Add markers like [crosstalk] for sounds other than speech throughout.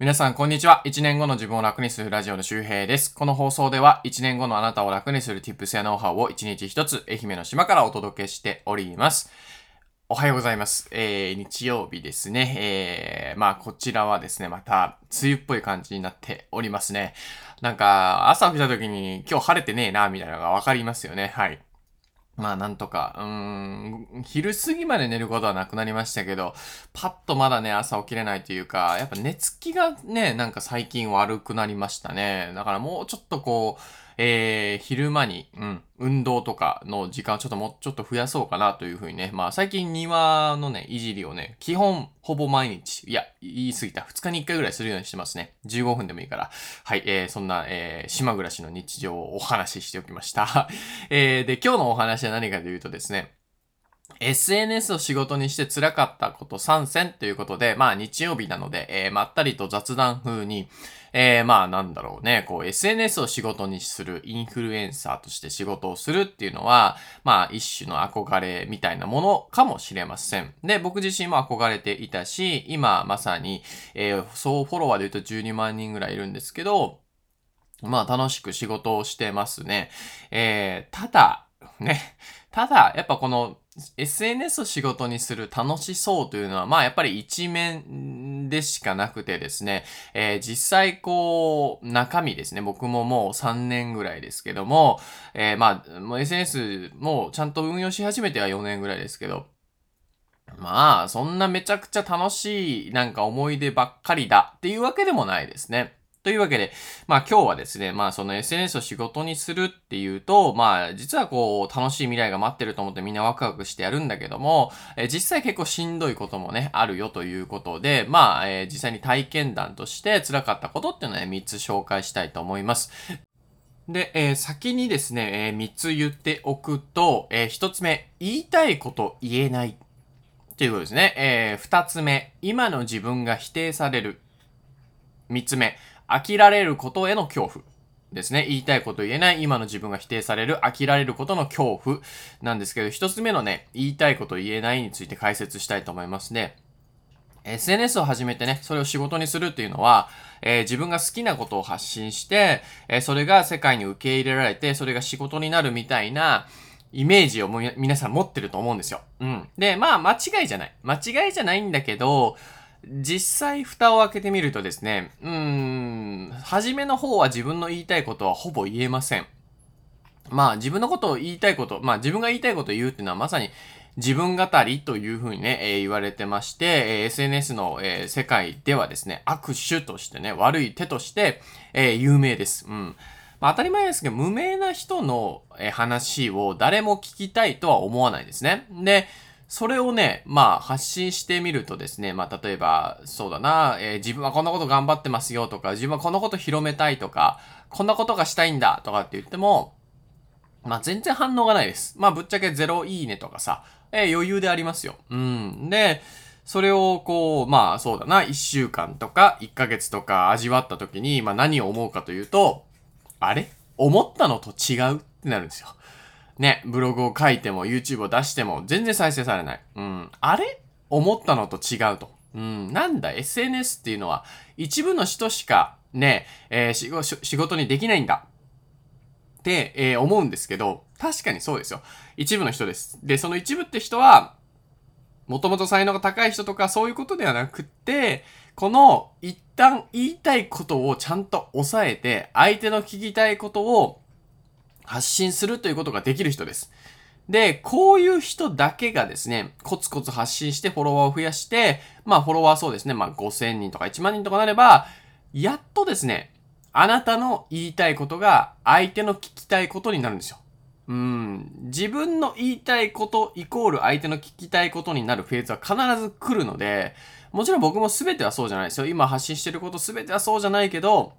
皆さん、こんにちは。1年後の自分を楽にするラジオの周平です。この放送では、1年後のあなたを楽にする tips やノウハウを1日1つ、愛媛の島からお届けしております。おはようございます。えー、日曜日ですね。えー、まあ、こちらはですね、また、梅雨っぽい感じになっておりますね。なんか、朝起きた時に、今日晴れてねえな、みたいなのがわかりますよね。はい。まあなんとか、うーん、昼過ぎまで寝ることはなくなりましたけど、パッとまだね、朝起きれないというか、やっぱ寝つきがね、なんか最近悪くなりましたね。だからもうちょっとこう、えー、昼間に、うん、運動とかの時間をちょっともうちょっと増やそうかなというふうにね、まあ最近庭のね、いじりをね、基本ほぼ毎日、いや、言い過ぎた、2日に1回ぐらいするようにしてますね。15分でもいいから。はい、えー、そんな、えー、島暮らしの日常をお話ししておきました。[laughs] えー、で、今日のお話は何かというとですね、SNS を仕事にして辛かったこと参戦ということで、まあ日曜日なので、えー、まったりと雑談風に、えー、まあなんだろうね、こう SNS を仕事にするインフルエンサーとして仕事をするっていうのは、まあ一種の憧れみたいなものかもしれません。で、僕自身も憧れていたし、今まさに、えー、総フォロワーで言うと12万人ぐらいいるんですけど、まあ楽しく仕事をしてますね。えー、ただ、ね、ただ、やっぱこの SNS を仕事にする楽しそうというのは、まあやっぱり一面でしかなくてですね、えー、実際こう、中身ですね、僕ももう3年ぐらいですけども、えー、まあ、SNS もちゃんと運用し始めては4年ぐらいですけど、まあ、そんなめちゃくちゃ楽しいなんか思い出ばっかりだっていうわけでもないですね。というわけで、まあ今日はですね、まあその SNS を仕事にするっていうと、まあ実はこう楽しい未来が待ってると思ってみんなワクワクしてやるんだけども、え実際結構しんどいこともね、あるよということで、まあ、え、実際に体験談として辛かったことっていうのはね、3つ紹介したいと思います。で、えー、先にですね、えー、3つ言っておくと、えー、1つ目、言いたいこと言えない。ということですね。えー、2つ目、今の自分が否定される。3つ目、飽きられることへの恐怖。ですね。言いたいこと言えない、今の自分が否定される、飽きられることの恐怖なんですけど、一つ目のね、言いたいこと言えないについて解説したいと思いますね。SNS を始めてね、それを仕事にするっていうのは、えー、自分が好きなことを発信して、えー、それが世界に受け入れられて、それが仕事になるみたいな、イメージをも皆さん持ってると思うんですよ。うん。で、まあ、間違いじゃない。間違いじゃないんだけど、実際蓋を開けてみるとですね、うーん、初めの方は自分の言いたいことはほぼ言えません。まあ自分のことを言いたいこと、まあ自分が言いたいことを言うっていうのはまさに自分語りというふうにね、えー、言われてまして、えー、SNS の、えー、世界ではですね、握手としてね、悪い手として、え有名です。うん。まあ、当たり前ですけど、無名な人の、え話を誰も聞きたいとは思わないですね。で、それをね、まあ発信してみるとですね、まあ例えば、そうだな、えー、自分はこんなこと頑張ってますよとか、自分はこんなこと広めたいとか、こんなことがしたいんだとかって言っても、まあ全然反応がないです。まあぶっちゃけ0いいねとかさ、えー、余裕でありますよ。うん。で、それをこう、まあそうだな、1週間とか1ヶ月とか味わった時に、まあ何を思うかというと、あれ？思ったのと違う？ってなるんですよ。ね、ブログを書いても YouTube を出しても全然再生されない。うん。あれ？思ったのと違うと。うん。なんだ、SNS っていうのは一部の人しかね、えー、仕事にできないんだ。って、えー、思うんですけど、確かにそうですよ。一部の人です。で、その一部って人は、もともと才能が高い人とかそういうことではなくって、この一旦言いたいことをちゃんと抑えて、相手の聞きたいことを発信するということができる人です。で、こういう人だけがですね、コツコツ発信してフォロワーを増やして、まあフォロワーそうですね、まあ5000人とか1万人とかなれば、やっとですね、あなたの言いたいことが相手の聞きたいことになるんですよ。うん。自分の言いたいことイコール相手の聞きたいことになるフェーズは必ず来るので、もちろん僕も全てはそうじゃないですよ。今発信してること全てはそうじゃないけど、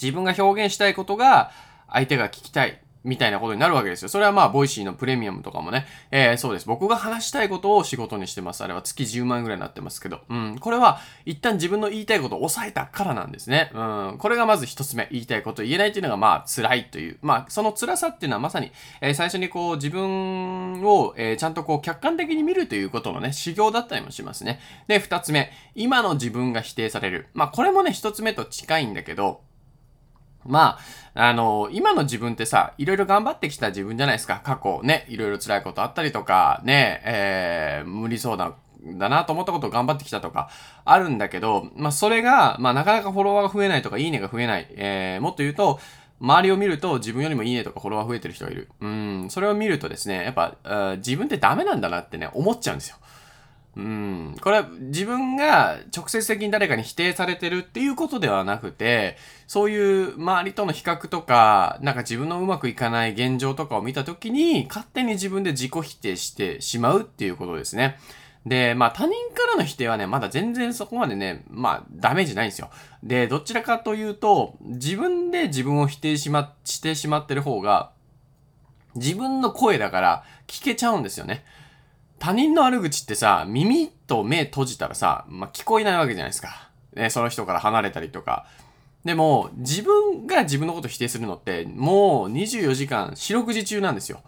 自分が表現したいことが相手が聞きたい。みたいなことになるわけですよ。それはまあ、 Voicy のプレミアムとかもね、えー、そうです。僕が話したいことを仕事にしてます。あれは月10万ぐらいになってますけど、うん。これは、一旦自分の言いたいことを抑えたからなんですね。うん。これがまず一つ目。言いたいこと言えないっていうのが、まあ、辛いという。まあ、その辛さっていうのはまさに、えー、最初にこう、自分を、えー、ちゃんとこう、客観的に見るということのね、修行だったりもしますね。で、二つ目。今の自分が否定される。まあ、これもね、一つ目と近いんだけど、まあ、あの、今の自分ってさ、いろいろ頑張ってきた自分じゃないですか。過去ね、いろいろ辛いことあったりとか、ね、えー、無理そうな、だなと思ったことを頑張ってきたとか、あるんだけど、まあ、それが、まあ、なかなかフォロワーが増えないとか、いいねが増えない。えー、もっと言うと、周りを見ると自分よりもいいねとかフォロワー増えてる人がいる。うん、それを見るとですね、やっぱ、自分ってダメなんだなってね、思っちゃうんですよ。うん。これは自分が直接的に誰かに否定されてるっていうことではなくて、そういう周りとの比較とか、なんか自分のうまくいかない現状とかを見たときに、勝手に自分で自己否定してしまうっていうことですね。で、まあ他人からの否定はね、まだ全然そこまでね、まあダメージないんですよ。で、どちらかというと、自分で自分を否定しま、してしまってる方が、自分の声だから聞けちゃうんですよね。他人の悪口ってさ、耳と目閉じたらさ、まあ、聞こえないわけじゃないですか。ね、その人から離れたりとか。でも、自分が自分のこと否定するのって、もう24時間四六時中なんですよ。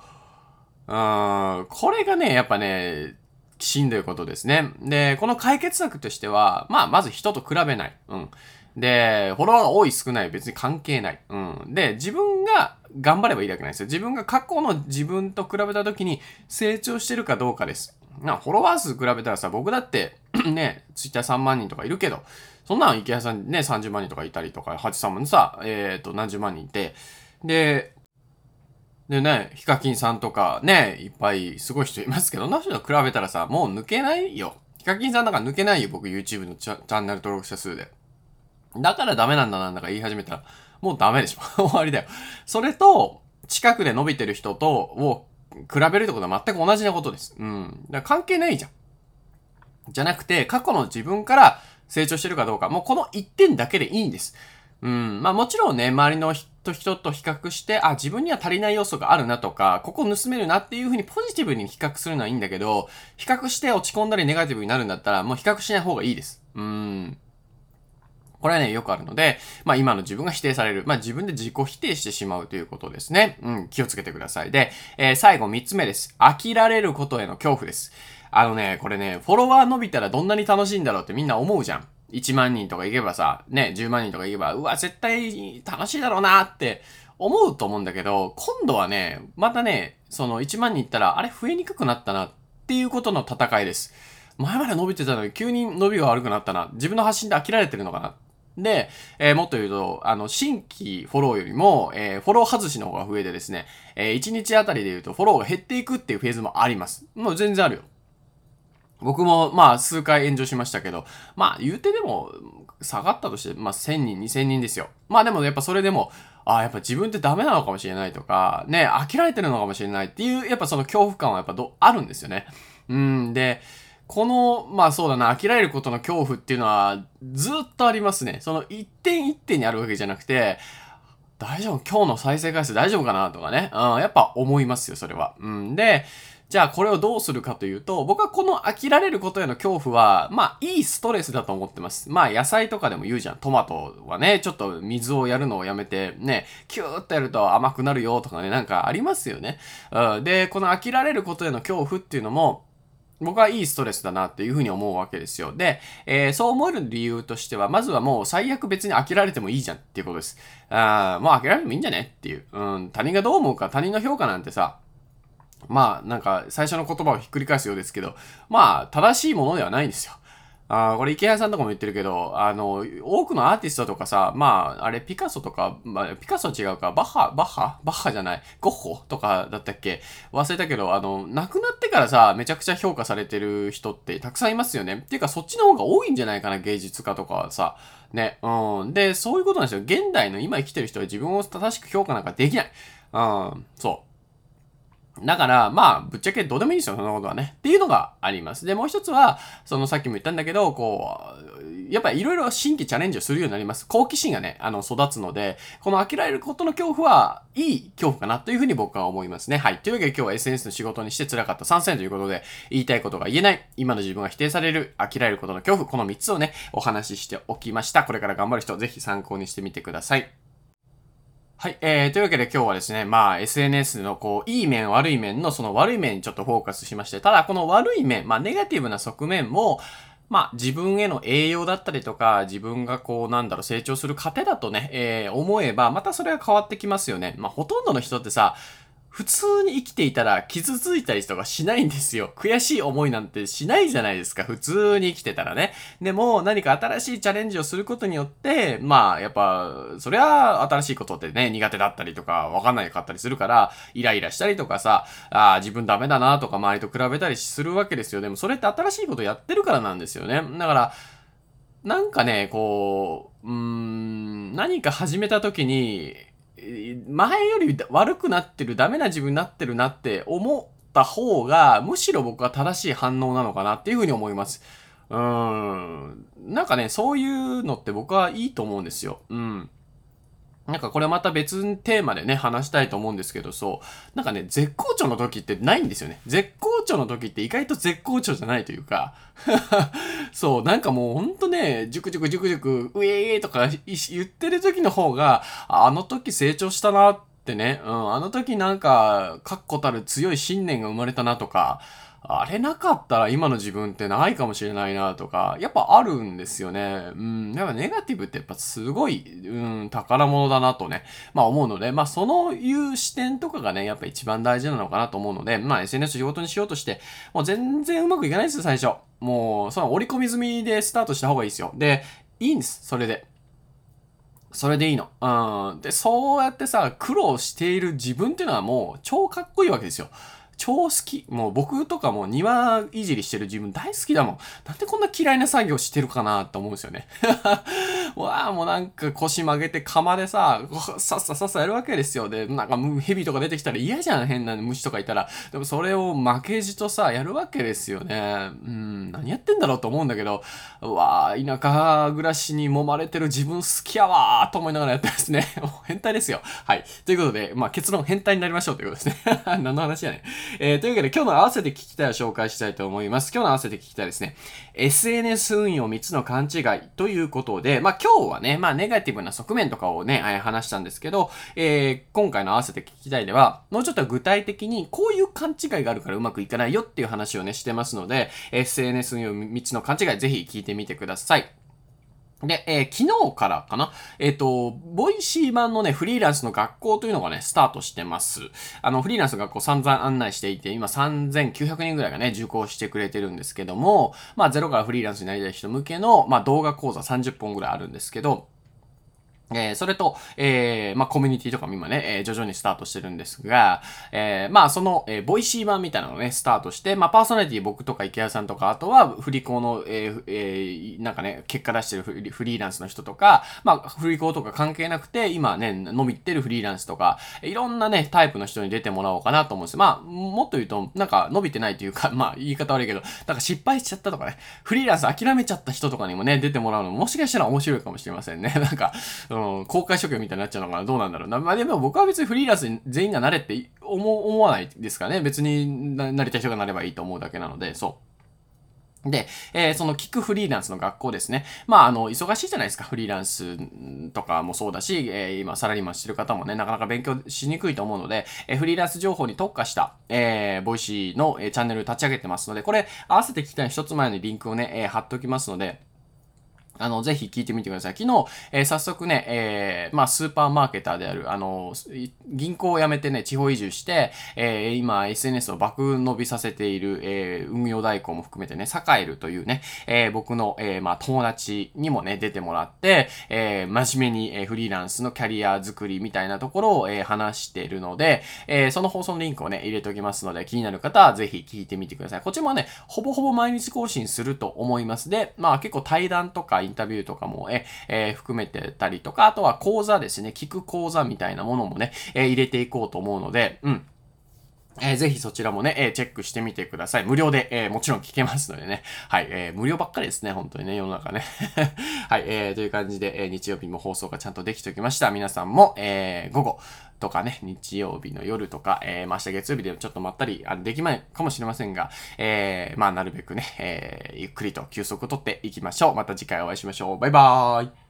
うん、これがね、やっぱね、しんどいことですね。で、この解決策としては、まあ、まず人と比べない。うん。で、フォロワーが多い少ない別に関係ない。うん。で、自分が頑張ればいいだけなんですよ。自分が過去の自分と比べた時に成長してるかどうかです。な、フォロワー数比べたらさ、僕だって [clears throat] ね、ツイッター3万人とかいるけど、そんなん池谷さんね、30万人とかいたりとか、ハチさんもさ、えっ、ー、と、何十万人いて、で、でね、ヒカキンさんとかね、いっぱいすごい人いますけど、な人と比べたらさ、もう抜けないよ。ヒカキンさんなんか抜けないよ、僕 YouTube のチャンネル登録者数で。だからダメなんだなんだか言い始めたら、もうダメでしょ。[laughs] 終わりだよ。それと、近くで伸びてる人と、を比べるってことは全く同じなことです。うん。だから関係ないじゃん。じゃなくて、過去の自分から成長してるかどうか、もうこの一点だけでいいんです。うん。まあもちろんね、周りの人と人と比較して、あ、自分には足りない要素があるなとか、ここ盗めるなっていうふうにポジティブに比較するのはいいんだけど、比較して落ち込んだりネガティブになるんだったら、もう比較しない方がいいです。うん。これはね、よくあるので、まあ今の自分が否定される。まあ自分で自己否定してしまうということですね。うん、気をつけてください。で、えー、最後3つ目です。飽きられることへの恐怖です。あのね、これね、フォロワー伸びたらどんなに楽しいんだろうってみんな思うじゃん。1万人とかいけばさ、ね、10万人とかいけば、うわ、絶対楽しいだろうなって思うと思うんだけど、今度はね、またね、その1万人いったら、あれ増えにくくなったなっていうことの戦いです。前まで伸びてたのに急に伸びが悪くなったな。自分の発信で飽きられてるのかなで、えー、もっと言うと、あの、新規フォローよりも、えー、フォロー外しの方が増えてですね、えー、1日あたりで言うとフォローが減っていくっていうフェーズもあります。もう全然あるよ。僕も、まあ、数回炎上しましたけど、まあ、言うてでも、下がったとして、まあ、1000人、2000人ですよ。まあ、でも、やっぱそれでも、ああ、やっぱ自分ってダメなのかもしれないとか、ね、飽きられてるのかもしれないっていう、やっぱその恐怖感はやっぱど、あるんですよね。うん、で、この、まあそうだな、飽きられることの恐怖っていうのはずっとありますね。その一点一点にあるわけじゃなくて、大丈夫今日の再生回数大丈夫かなとかね。うん、やっぱ思いますよ、それは。うん。で、じゃあこれをどうするかというと、僕はこの飽きられることへの恐怖は、まあいいストレスだと思ってます。まあ野菜とかでも言うじゃん。トマトはね、ちょっと水をやるのをやめて、ね、キューッとやると甘くなるよとかね、なんかありますよね。うん。で、この飽きられることへの恐怖っていうのも、僕はいいストレスだなっていうふうに思うわけですよ。で、えー、そう思える理由としては、まずはもう最悪別に飽きられてもいいじゃんっていうことです。あもう飽きられてもいいんじゃねっていう。うん、他人がどう思うか、他人の評価なんてさ、まあ、なんか、最初の言葉をひっくり返すようですけど、まあ、正しいものではないんですよ。あこれ池谷さんとかも言ってるけど、あの、多くのアーティストとかさ、まあ、あれピカソとか、まあ、ピカソ違うか、バッハ、バッハ？バッハじゃない、ゴッホとかだったっけ？忘れたけど、あの、亡くなってからさ、めちゃくちゃ評価されてる人ってたくさんいますよね。っていうか、そっちの方が多いんじゃないかな、芸術家とかはさ。ね、うん。で、そういうことなんですよ。現代の今生きてる人は自分を正しく評価なんかできない。うん、そう。だから、まあ、ぶっちゃけどうでもいいですよ、そんなことはね。っていうのがあります。で、もう一つは、そのさっきも言ったんだけど、こう、やっぱりいろいろ新規チャレンジをするようになります。好奇心がね、あの、育つので、この飽きられることの恐怖は、いい恐怖かなというふうに僕は思いますね。はい。というわけで今日は SNS の仕事にして辛かった参戦ということで、言いたいことが言えない、今の自分が否定される、飽きられることの恐怖、この3つをね、お話ししておきました。これから頑張る人、ぜひ参考にしてみてください。はい。えー、というわけで今日はですね、まあ SNS のこう、いい面悪い面のその悪い面にちょっとフォーカスしまして、ただこの悪い面、まあネガティブな側面も、まあ自分への栄養だったりとか、自分がこうなんだろう成長する糧だとね、えー、思えば、またそれは変わってきますよね。まあほとんどの人ってさ、普通に生きていたら傷ついたりとかしないんですよ。悔しい思いなんてしないじゃないですか。普通に生きてたらね。でも何か新しいチャレンジをすることによって、まあやっぱ、そりゃ新しいことってね、苦手だったりとかわかんないかったりするから、イライラしたりとかさ、ああ、自分ダメだなとか周りと比べたりするわけですよ。でもそれって新しいことやってるからなんですよね。だから、なんかね、こう、うーん、何か始めた時に、前より悪くなってる、ダメな自分になってるなって思った方が、むしろ僕は正しい反応なのかなっていうふうに思います。うーん。なんかね、そういうのって僕はいいと思うんですよ。うん。なんかこれまた別テーマでね、話したいと思うんですけど、そう。なんかね、絶好調の時ってないんですよね。絶好調の時って意外と絶好調じゃないというか、[laughs] そう、なんかもうほんとね、ジュクジュクジュクジュク、ウェーとか言ってる時の方が、あの時成長したなってね、うん、あの時なんか、確固たる強い信念が生まれたなとか、あれなかったら今の自分ってないかもしれないなとか、やっぱあるんですよね。うん。やっぱネガティブってやっぱすごい、うん、宝物だなとね、まあ思うので、まあそのいう視点とかがね、やっぱ一番大事なのかなと思うので、まあ SNS 仕事にしようとして、もう全然うまくいかないですよ、最初。もう、その折り込み済みでスタートした方がいいですよ。で、いいんです、それで。それでいいの。うん。で、そうやってさ、苦労している自分っていうのはもう超かっこいいわけですよ。超好き。もう僕とかも庭いじりしてる自分大好きだもん。なんでこんな嫌いな作業してるかなって思うんですよね。わあ、もうなんか腰曲げて釜でさ、さっささっさやるわけですよ。で、なんか蛇とか出てきたら嫌じゃん、変な虫とかいたら。でもそれを負けじとさ、やるわけですよね。うん、何やってんだろうと思うんだけど、うわあ、田舎暮らしに揉まれてる自分好きやわーと思いながらやってますね。[laughs] もう変態ですよ。はい。ということで、まあ結論変態になりましょうということですね。[laughs] 何の話やねん。えー、というわけで今日の合わせて聞きたいを紹介したいと思います。今日の合わせて聞きたいですね。SNS 運用3つの勘違いということで、まあ今日はね、まあネガティブな側面とかをね、話したんですけど、えー、今回の合わせて聞きたいでは、もうちょっと具体的にこういう勘違いがあるからうまくいかないよっていう話をね、してますので、SNS 運用3つの勘違いぜひ聞いてみてください。で、えー、昨日からかなえっ、ー、と、 Voicy 版のね、フリーランスの学校というのがね、スタートしてます。あの、フリーランスの学校散々案内していて、今3900人ぐらいがね、受講してくれてるんですけども、まあ、ゼロからフリーランスになりたい人向けの、まあ、動画講座30本ぐらいあるんですけど、えー、それと、えー、まあ、コミュニティとかも今ね、えー、徐々にスタートしてるんですが、えー、まあ、その、えー、 Voicy 版みたいなのをね、スタートして、まあ、パーソナリティ僕とか池谷さんとか、あとは、フリ校の、えー、えー、なんかね、結果出してるフリーランスの人とか、まあ、フリ校とか関係なくて、今ね、伸びてるフリーランスとか、いろんなね、タイプの人に出てもらおうかなと思うんですまあ、もっと言うと、なんか伸びてないというか、まあ、言い方悪いけど、なんか失敗しちゃったとかね、フリーランス諦めちゃった人とかにもね、出てもらうのも、もしかしたら面白いかもしれませんね。[laughs] なんか、うん、公開処刑みたいになっちゃうのかな？どうなんだろう？な。まあでも僕は別にフリーランスに全員がなれって思思わないですかね。別になりたい人がなればいいと思うだけなので、そう。で、えー、その聞くフリーランスの学校ですね。まあ、あの、忙しいじゃないですか。フリーランスとかもそうだし、えー、今、サラリーマンしてる方もね、なかなか勉強しにくいと思うので、えー、フリーランス情報に特化した、えー、 Voicy の、えー、チャンネル立ち上げてますので、これ、合わせて聞きたい一つ前にリンクをね、えー、貼っておきますので、あの、ぜひ聞いてみてください。昨日、えー、早速ね、えー、まあ、スーパーマーケターである、あの、銀行を辞めてね、地方移住して、えー、今、SNS を爆伸びさせている、え、運用代行も含めてね、栄えるというね、え、僕の、え、まあ、友達にもね、出てもらって、え、真面目に、え、フリーランスのキャリア作りみたいなところを、え、話しているので、えー、その放送のリンクをね、入れておきますので、気になる方はぜひ聞いてみてください。こっちもね、ほぼほぼ毎日更新すると思います。で、まあ、結構対談とかイインタビューとかも、え、えー、含めてたりとか、あとは講座ですね、聞く講座みたいなものもね、えー、入れていこうと思うので、うん。えー、ぜひそちらもね、えー、チェックしてみてください。無料で、えー、もちろん聞けますのでね。はい、えー、無料ばっかりですね、本当にね、世の中ね。[laughs] はい、えー、という感じで、えー、日曜日も放送がちゃんとできておきました。皆さんも、えー、午後とかね、日曜日の夜とか、えー、明日月曜日でちょっとまったり、あできないかもしれませんが、えー、まあ、なるべくね、えー、ゆっくりと休息をとっていきましょう。また次回お会いしましょう。バイバーイ。